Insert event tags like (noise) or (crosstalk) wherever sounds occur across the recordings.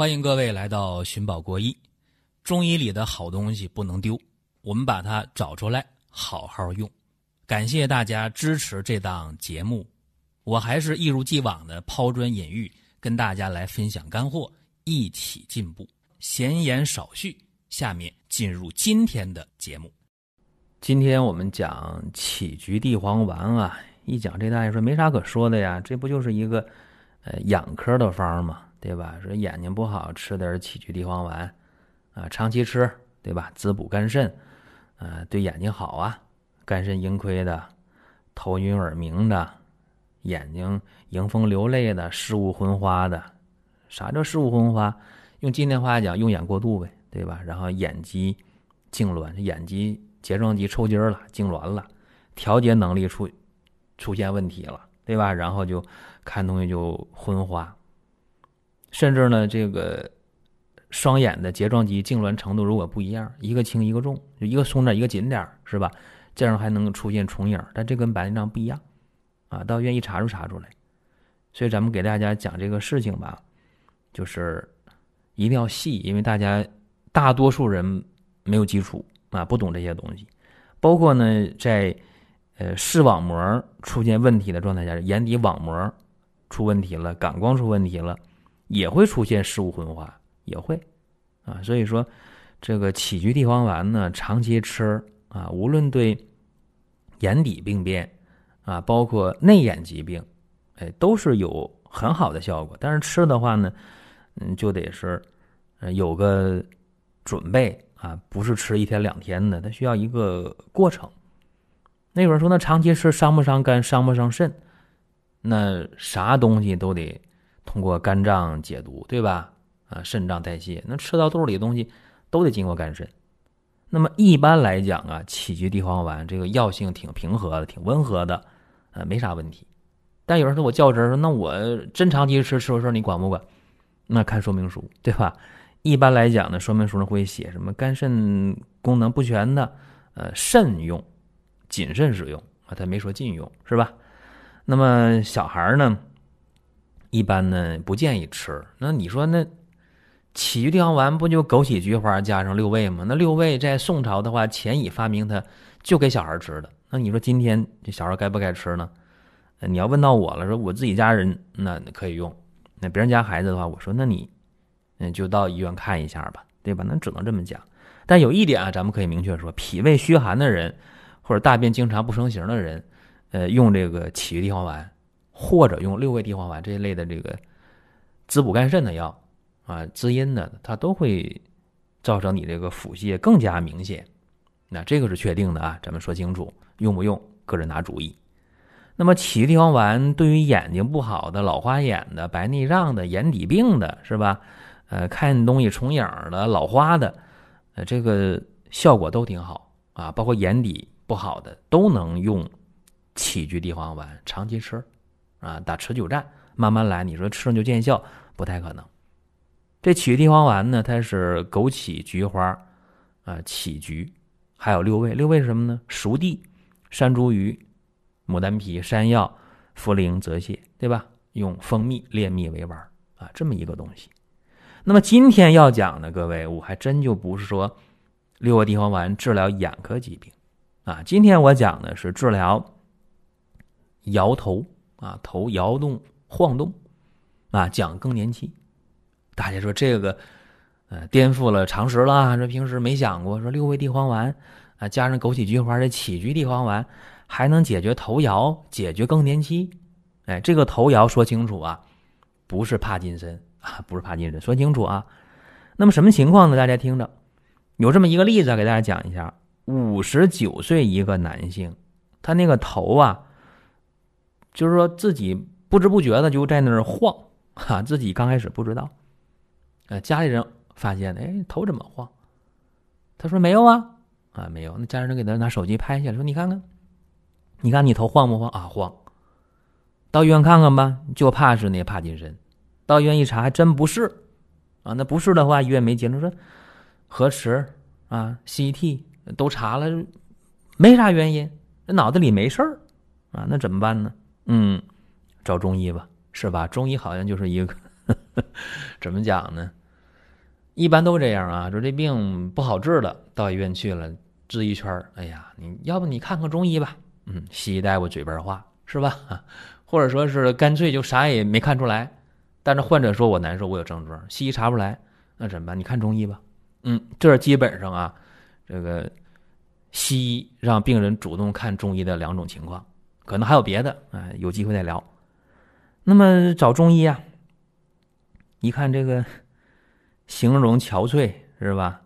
欢迎各位来到寻宝国医。中医里的好东西不能丢，我们把它找出来，好好用。感谢大家支持这档节目，我还是一如既往的抛砖引玉，跟大家来分享干货，一起进步。闲言少叙，下面进入今天的节目。今天我们讲杞菊地黄丸啊，一讲这大家说没啥可说的呀，这不就是一个呃养科的方吗？对吧？说眼睛不好，吃点杞菊地黄丸，啊，长期吃，对吧？滋补肝肾，啊，对眼睛好啊。肝肾盈亏的，头晕耳鸣的，眼睛迎风流泪的，视物昏花的。啥叫视物昏花？用今天话讲，用眼过度呗，对吧？然后眼肌痉挛，眼肌睫状肌抽筋了，痉挛了，调节能力出出现问题了，对吧？然后就看东西就昏花。甚至呢，这个双眼的睫状肌痉挛程度如果不一样，一个轻一个重，就一个松点，一个紧点，是吧？这样还能出现重影，但这跟白内障不一样啊。到医院一查就查出来。所以咱们给大家讲这个事情吧，就是一定要细，因为大家大多数人没有基础啊，不懂这些东西。包括呢，在呃视网膜出现问题的状态下，眼底网膜出问题了，感光出问题了。也会出现视物昏花，也会，啊，所以说这个杞菊地黄丸呢，长期吃啊，无论对眼底病变啊，包括内眼疾病，哎，都是有很好的效果。但是吃的话呢，嗯，就得是有个准备啊，不是吃一天两天的，它需要一个过程。那有人说，那长期吃伤不伤肝，伤不伤肾？那啥东西都得。通过肝脏解毒，对吧？啊，肾脏代谢，那吃到肚里的东西都得经过肝肾。那么一般来讲啊，杞菊地黄丸这个药性挺平和的，挺温和的，呃，没啥问题。但有人说我较真儿，说那我真长期吃吃事你管不管？那看说明书，对吧？一般来讲呢，说明书上会写什么肝肾功能不全的，呃，慎用，谨慎使用啊，他没说禁用，是吧？那么小孩呢？一般呢不建议吃。那你说那杞菊地黄丸不就枸杞菊花加上六味吗？那六味在宋朝的话，钱乙发明它就给小孩吃的。那你说今天这小孩该不该吃呢？你要问到我了，说我自己家人那可以用。那别人家孩子的话，我说那你嗯就到医院看一下吧，对吧？那只能这么讲。但有一点啊，咱们可以明确说，脾胃虚寒的人或者大便经常不成形的人，呃，用这个杞菊地黄丸。或者用六味地黄丸这一类的这个滋补肝肾的药啊，滋阴的，它都会造成你这个腹泻更加明显。那这个是确定的啊，咱们说清楚，用不用个人拿主意。那么杞菊地黄丸对于眼睛不好的、老花眼的、白内障的、眼底病的，是吧？呃，看东西重影的、老花的，呃，这个效果都挺好啊。包括眼底不好的都能用杞菊地黄丸长期吃。啊，打持久战，慢慢来。你说吃了就见效，不太可能。这杞菊地黄丸呢，它是枸杞、菊花，啊，杞菊，还有六味。六味是什么呢？熟地、山茱萸、牡丹皮、山药、茯苓、泽泻，对吧？用蜂蜜炼蜜为丸啊，这么一个东西。那么今天要讲的，各位，我还真就不是说六味地黄丸治疗眼科疾病啊。今天我讲的是治疗摇头。啊，头摇动、晃动，啊，讲更年期。大家说这个，呃，颠覆了常识了。这平时没想过，说六味地黄丸啊，加上枸杞、菊花这杞菊地黄丸，还能解决头摇、解决更年期。哎，这个头摇说清楚啊，不是帕金森啊，不是帕金森，说清楚啊。那么什么情况呢？大家听着，有这么一个例子给大家讲一下：五十九岁一个男性，他那个头啊。就是说自己不知不觉的就在那儿晃，哈，自己刚开始不知道，呃，家里人发现了，哎，头怎么晃？他说没有啊，啊，没有。那家人给他拿手机拍下来，说你看看，你看你头晃不晃啊？晃。到医院看看吧，就怕是那帕金森。到医院一查，还真不是，啊，那不是的话，医院没接，说核磁啊，CT 都查了，没啥原因，这脑子里没事儿，啊，那怎么办呢？嗯，找中医吧，是吧？中医好像就是一个呵呵 (laughs) 怎么讲呢？一般都这样啊，说这病不好治了，到医院去了，治一圈哎呀，你要不你看看中医吧？嗯，西医大夫嘴边话是吧？(laughs) 或者说是干脆就啥也没看出来，但是患者说我难受，我有症状，西医查不出来，那怎么办？你看中医吧。嗯，这基本上啊，这个西医让病人主动看中医的两种情况，可能还有别的啊，有机会再聊。那么找中医啊，一看这个 (laughs) 形容憔悴是吧？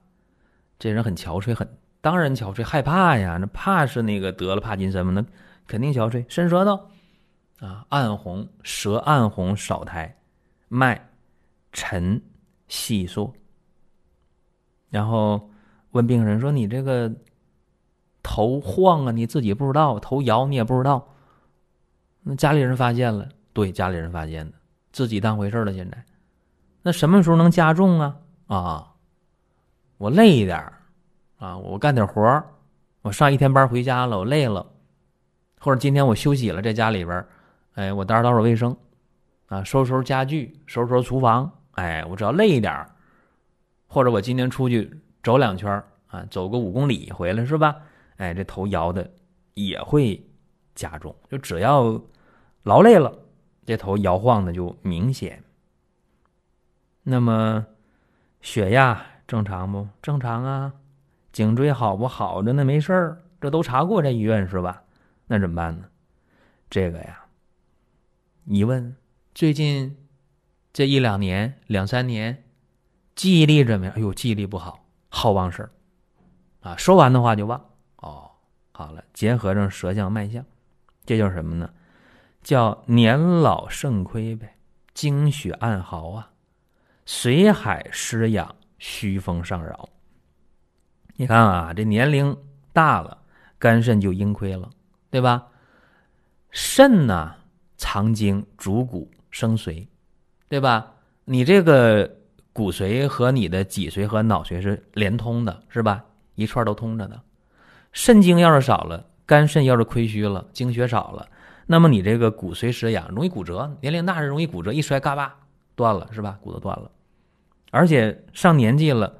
这人很憔悴，很当然憔悴，害怕呀。那怕是那个得了帕金森吗？那肯定憔悴，伸舌头啊，暗红，舌暗红少苔，脉沉细缩。然后问病人说：“你这个头晃啊，你自己不知道；头摇你也不知道。那家里人发现了，对，家里人发现的，自己当回事了。现在，那什么时候能加重啊？啊，我累一点啊，我干点活我上一天班回家了，我累了，或者今天我休息了，在家里边哎，我打扫打扫卫生，啊，收拾收拾家具，收拾收拾厨房，哎，我只要累一点或者我今天出去走两圈啊，走个五公里回来是吧？哎，这头摇的也会加重，就只要劳累了，这头摇晃的就明显。那么血压正常不？正常啊。颈椎好不好着呢？没事儿，这都查过，这医院是吧？那怎么办呢？这个呀，一问最近这一两年、两三年。记忆力怎么样？哎呦，记忆力不好，好忘事儿，啊，说完的话就忘。哦，好了，结合上舌象脉象，这叫什么呢？叫年老肾亏呗，精血暗耗啊，水海失养，虚风上扰。你看啊，这年龄大了，肝肾就阴亏了，对吧？肾呢，藏精主骨生髓，对吧？你这个。骨髓和你的脊髓和脑髓是连通的，是吧？一串都通着的。肾精要是少了，肝肾要是亏虚了，精血少了，那么你这个骨髓失养，容易骨折。年龄大是容易骨折，一摔嘎巴断了，是吧？骨头断了。而且上年纪了，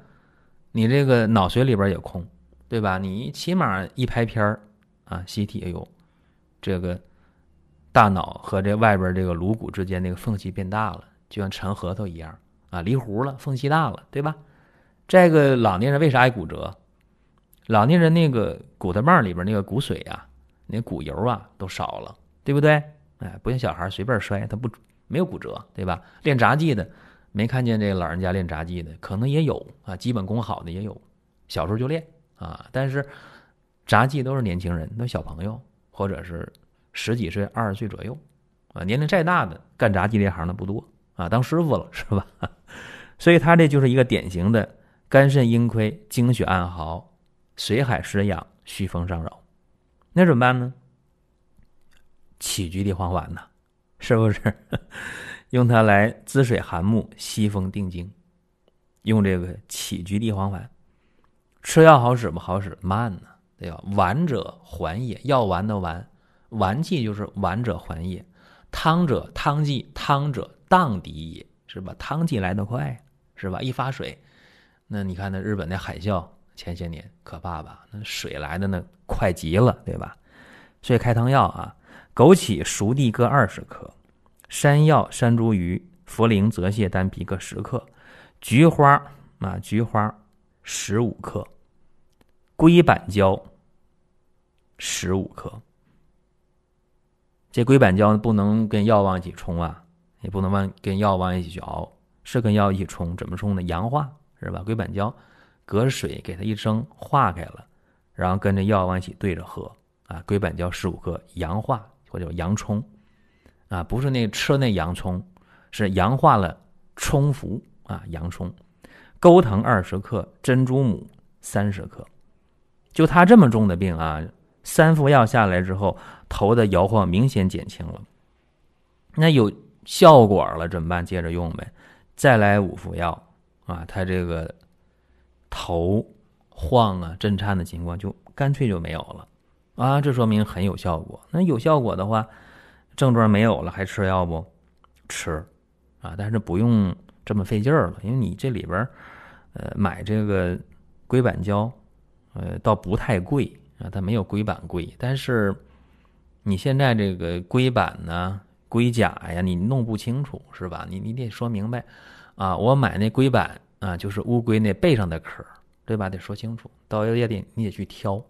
你这个脑髓里边也空，对吧？你起码一拍片儿啊，CT，哎呦，这个大脑和这外边这个颅骨之间那个缝隙变大了，就像沉核桃一样。啊，离糊了，缝隙大了，对吧？这个老年人为啥爱骨折？老年人那个骨头棒里边那个骨髓啊，那骨油啊都少了，对不对？哎，不像小孩随便摔，他不没有骨折，对吧？练杂技的没看见这老人家练杂技的，可能也有啊，基本功好的也有，小时候就练啊。但是杂技都是年轻人，都小朋友，或者是十几岁、二十岁左右啊，年龄再大的干杂技这行的不多。啊，当师傅了是吧？(laughs) 所以他这就是一个典型的肝肾阴亏、精血暗耗、水海失养、虚风上扰。那怎么办呢？杞菊地黄丸呐，(laughs) 是不是？(laughs) 用它来滋水涵木、息风定惊。用这个杞菊地黄丸，吃药好使不好使？慢呢，对吧？丸者缓也，药丸的丸，丸剂就是丸者缓也。汤者汤剂，汤者。荡涤也是吧？汤剂来得快是吧？一发水，那你看那日本那海啸前些年可怕吧？那水来的那快极了，对吧？所以开汤药啊，枸杞、熟地各二十克，山药、山茱萸、茯苓、泽泻、丹皮各十克，菊花啊，菊花十五克，龟板胶十五克。这龟板胶不能跟药往一起冲啊。也不能往跟药往一起去熬，是跟药一起冲，怎么冲呢？阳化是吧？龟板胶隔水给它一蒸化开了，然后跟着药往一起兑着喝啊。龟板胶十五克，阳化或者阳冲啊，不是那吃那洋葱，是阳化了冲服啊，阳冲。钩藤二十克，珍珠母三十克。就他这么重的病啊，三副药下来之后，头的摇晃明显减轻了。那有。效果了怎么办？接着用呗，再来五副药啊，他这个头晃啊、震颤的情况就干脆就没有了啊，这说明很有效果。那有效果的话，症状没有了还吃药不？吃啊，但是不用这么费劲儿了，因为你这里边呃，买这个硅板胶，呃，倒不太贵啊，它没有硅板贵。但是你现在这个硅板呢、硅甲呀，你弄不清楚是吧？你你得说明白啊，我买那硅板啊，就是乌龟那背上的壳，对吧？得说清楚，到也得你得去挑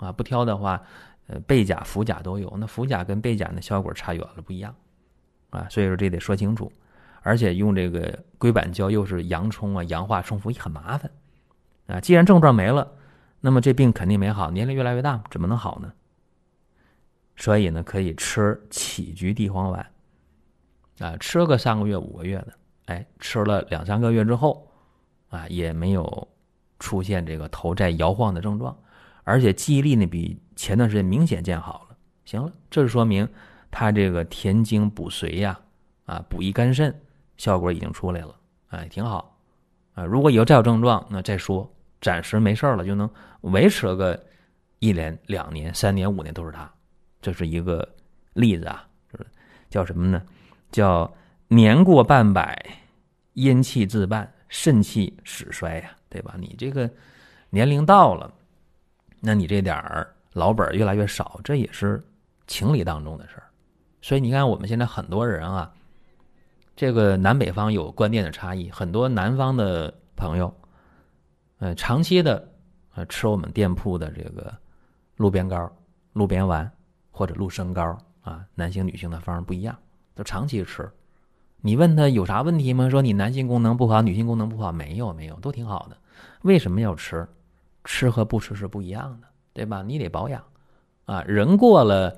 啊，不挑的话，呃，背甲、腹甲都有，那腹甲跟背甲那效果差远了，不一样啊，所以说这得说清楚。而且用这个硅板胶又是洋冲啊、阳化冲服，很麻烦啊。既然症状没了，那么这病肯定没好，年龄越来越大，怎么能好呢？所以呢，可以吃杞菊地黄丸啊，吃个三个月、五个月的，哎，吃了两三个月之后啊，也没有出现这个头在摇晃的症状，而且记忆力呢比前段时间明显见好了。行了，这就说明他这个填精补髓呀，啊，补益肝肾。效果已经出来了，哎，挺好，啊，如果以后再有症状，那再说，暂时没事了，就能维持个一年、两年、三年、五年都是他，这是一个例子啊，就是叫什么呢？叫年过半百，阴气自半，肾气始衰呀，对吧？你这个年龄到了，那你这点儿老本越来越少，这也是情理当中的事儿。所以你看，我们现在很多人啊。这个南北方有观念的差异，很多南方的朋友，呃，长期的呃吃我们店铺的这个鹿鞭膏、鹿鞭丸或者鹿参膏啊，男性女性的方不一样，都长期吃。你问他有啥问题吗？说你男性功能不好，女性功能不好，没有没有，都挺好的。为什么要吃？吃和不吃是不一样的，对吧？你得保养啊。人过了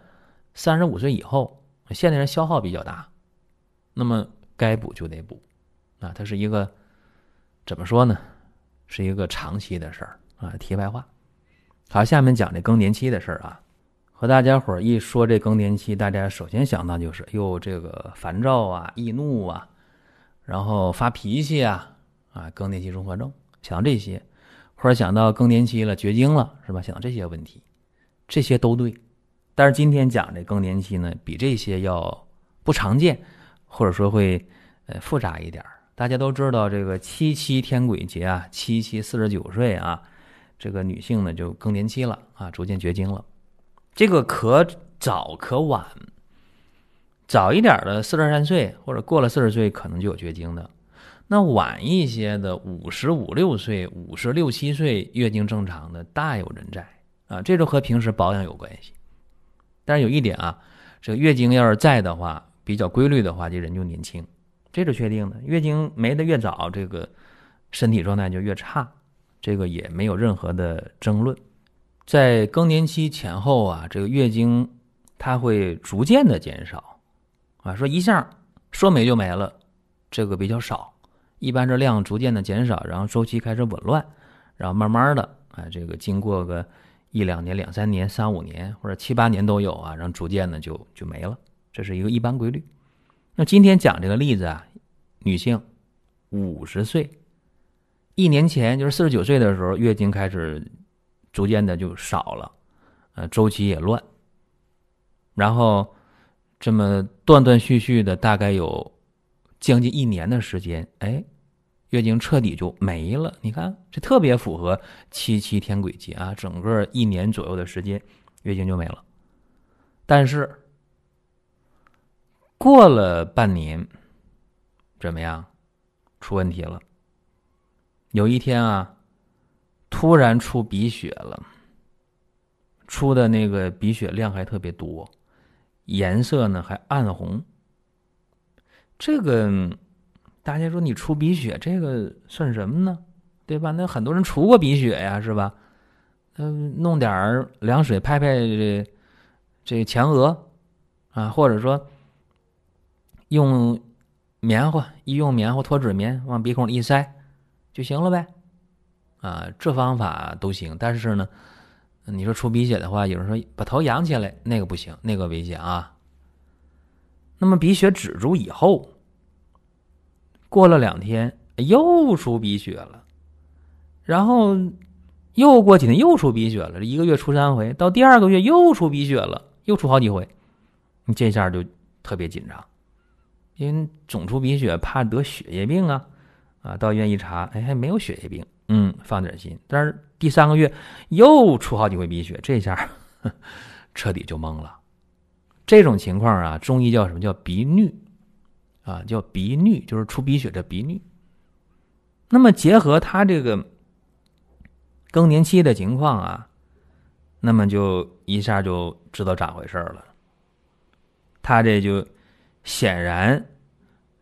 三十五岁以后，现代人消耗比较大，那么。该补就得补，啊，它是一个怎么说呢？是一个长期的事儿啊。题外话，好，下面讲这更年期的事儿啊。和大家伙儿一说这更年期，大家首先想到就是哟，这个烦躁啊、易怒啊，然后发脾气啊，啊，更年期综合症，想到这些，或者想到更年期了绝经了，是吧？想到这些问题，这些都对。但是今天讲这更年期呢，比这些要不常见。或者说会，呃，复杂一点大家都知道这个七七天癸节啊，七七四十九岁啊，这个女性呢就更年期了啊，逐渐绝经了。这个可早可晚，早一点的四十三岁或者过了四十岁可能就有绝经的，那晚一些的五十五六岁、五十六七岁月经正常的大有人在啊，这就和平时保养有关系。但是有一点啊，这个月经要是在的话。比较规律的话，这人就年轻，这是确定的。月经没的越早，这个身体状态就越差，这个也没有任何的争论。在更年期前后啊，这个月经它会逐渐的减少，啊，说一下说没就没了，这个比较少，一般这量逐渐的减少，然后周期开始紊乱，然后慢慢的啊，这个经过个一两年、两三年、三五年或者七八年都有啊，然后逐渐的就就没了。这是一个一般规律。那今天讲这个例子啊，女性五十岁，一年前就是四十九岁的时候，月经开始逐渐的就少了，呃，周期也乱，然后这么断断续续的，大概有将近一年的时间，哎，月经彻底就没了。你看，这特别符合七七天癸节啊，整个一年左右的时间，月经就没了。但是。过了半年，怎么样？出问题了。有一天啊，突然出鼻血了，出的那个鼻血量还特别多，颜色呢还暗红。这个大家说你出鼻血，这个算什么呢？对吧？那很多人出过鼻血呀，是吧？嗯，弄点凉水拍拍这这前额啊，或者说。用棉花一用棉花脱脂棉往鼻孔里一塞就行了呗，啊，这方法都行。但是呢，你说出鼻血的话，有人说把头仰起来，那个不行，那个危险啊。那么鼻血止住以后，过了两天又出鼻血了，然后又过几天又出鼻血了，一个月出三回，到第二个月又出鼻血了，又出好几回，你这下就特别紧张。因为总出鼻血，怕得血液病啊，啊，到医院一查，哎，还没有血液病，嗯，放点心。但是第三个月又出好几回鼻血，这下 (laughs) 彻底就懵了。这种情况啊，中医叫什么叫鼻衄啊？叫鼻衄，就是出鼻血的鼻衄。那么结合他这个更年期的情况啊，那么就一下就知道咋回事了。他这就显然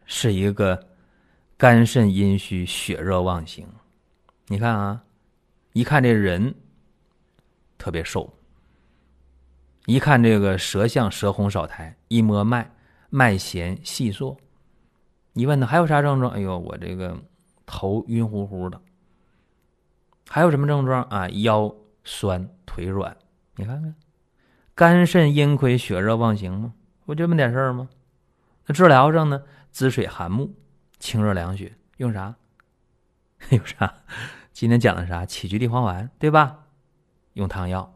是一个肝肾阴虚、血热妄行。你看啊，一看这人特别瘦，一看这个舌象舌红少苔，一摸脉脉弦细缩。你问他还有啥症状？哎呦，我这个。头晕乎乎的，还有什么症状啊？腰酸腿软，你看看，肝肾阴亏血热妄行吗？不这么点事儿吗？那治疗上呢？滋水涵木，清热凉血，用啥？(laughs) 用啥？今天讲的啥？杞菊地黄丸，对吧？用汤药，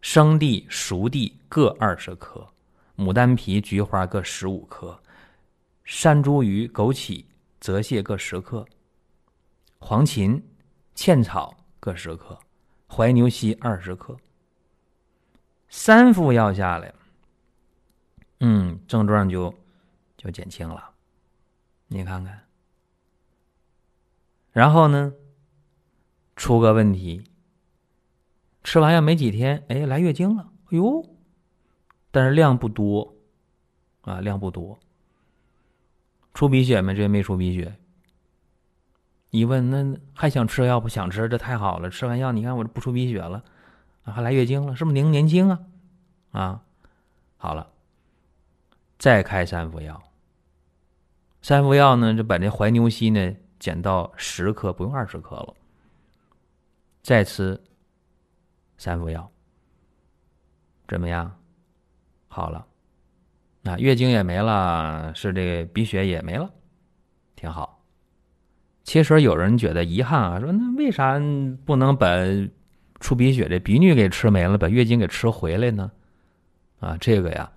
生地、熟地各二十克，牡丹皮、菊花各十五克，山茱萸、枸杞、泽泻各十克。黄芩、茜草各十克，怀牛膝二十克。三副药下来，嗯，症状就就减轻了。你看看，然后呢，出个问题，吃完药没几天，哎，来月经了，哎呦，但是量不多，啊，量不多。出鼻血没？这没出鼻血。一问那还想吃药不想吃？这太好了！吃完药，你看我这不出鼻血了，还来月经了，是不是您年轻啊？啊，好了，再开三副药。三副药呢，就把这怀牛膝呢减到十克，不用二十克了。再吃三副药，怎么样？好了，那月经也没了，是这个鼻血也没了，挺好。其实有人觉得遗憾啊，说那为啥不能把出鼻血的鼻衄给吃没了，把月经给吃回来呢？啊，这个呀，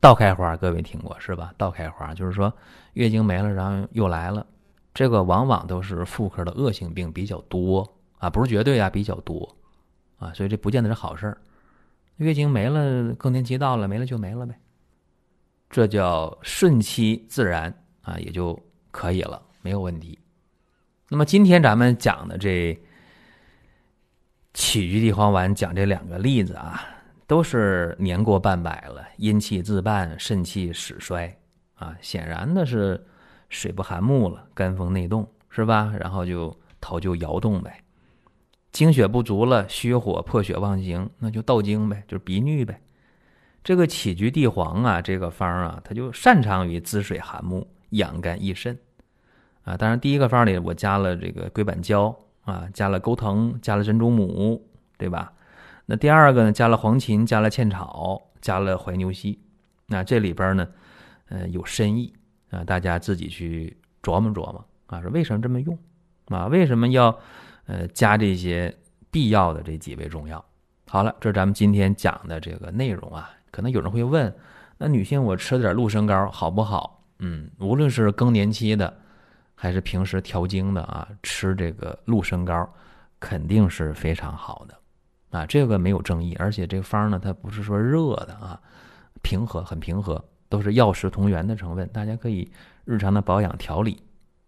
倒开花，各位听过是吧？倒开花就是说月经没了，然后又来了，这个往往都是妇科的恶性病比较多啊，不是绝对啊，比较多啊，所以这不见得是好事儿。月经没了，更年期到了，没了就没了呗，这叫顺其自然啊，也就。可以了，没有问题。那么今天咱们讲的这杞菊地黄丸，讲这两个例子啊，都是年过半百了，阴气自半，肾气始衰啊，显然的是水不含木了，肝风内动是吧？然后就头就摇动呗，精血不足了，虚火破血妄行，那就盗精呗，就是鼻衄呗。这个杞菊地黄啊，这个方啊，它就擅长于滋水含木。养肝益肾，啊，当然第一个方里我加了这个龟板胶啊，加了钩藤，加了珍珠母，对吧？那第二个呢，加了黄芩，加了茜草，加了怀牛膝，那这里边呢，呃，有深意啊，大家自己去琢磨琢磨啊，说为什么这么用啊？为什么要呃加这些必要的这几味中药？好了，这是咱们今天讲的这个内容啊。可能有人会问，那女性我吃点鹿参膏好不好？嗯，无论是更年期的，还是平时调经的啊，吃这个鹿参膏肯定是非常好的啊，这个没有争议。而且这个方呢，它不是说热的啊，平和，很平和，都是药食同源的成分，大家可以日常的保养调理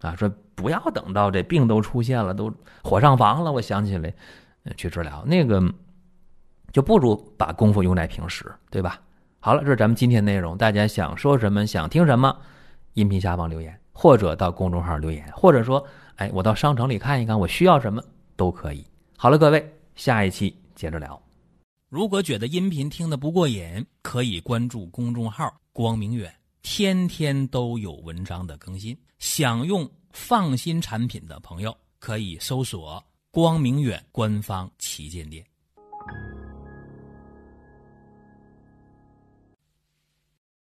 啊。说不要等到这病都出现了，都火上房了，我想起来去治疗，那个就不如把功夫用在平时，对吧？好了，这是咱们今天内容，大家想说什么，想听什么？音频下方留言，或者到公众号留言，或者说，哎，我到商城里看一看，我需要什么都可以。好了，各位，下一期接着聊。如果觉得音频听得不过瘾，可以关注公众号“光明远”，天天都有文章的更新。想用放心产品的朋友，可以搜索“光明远”官方旗舰店。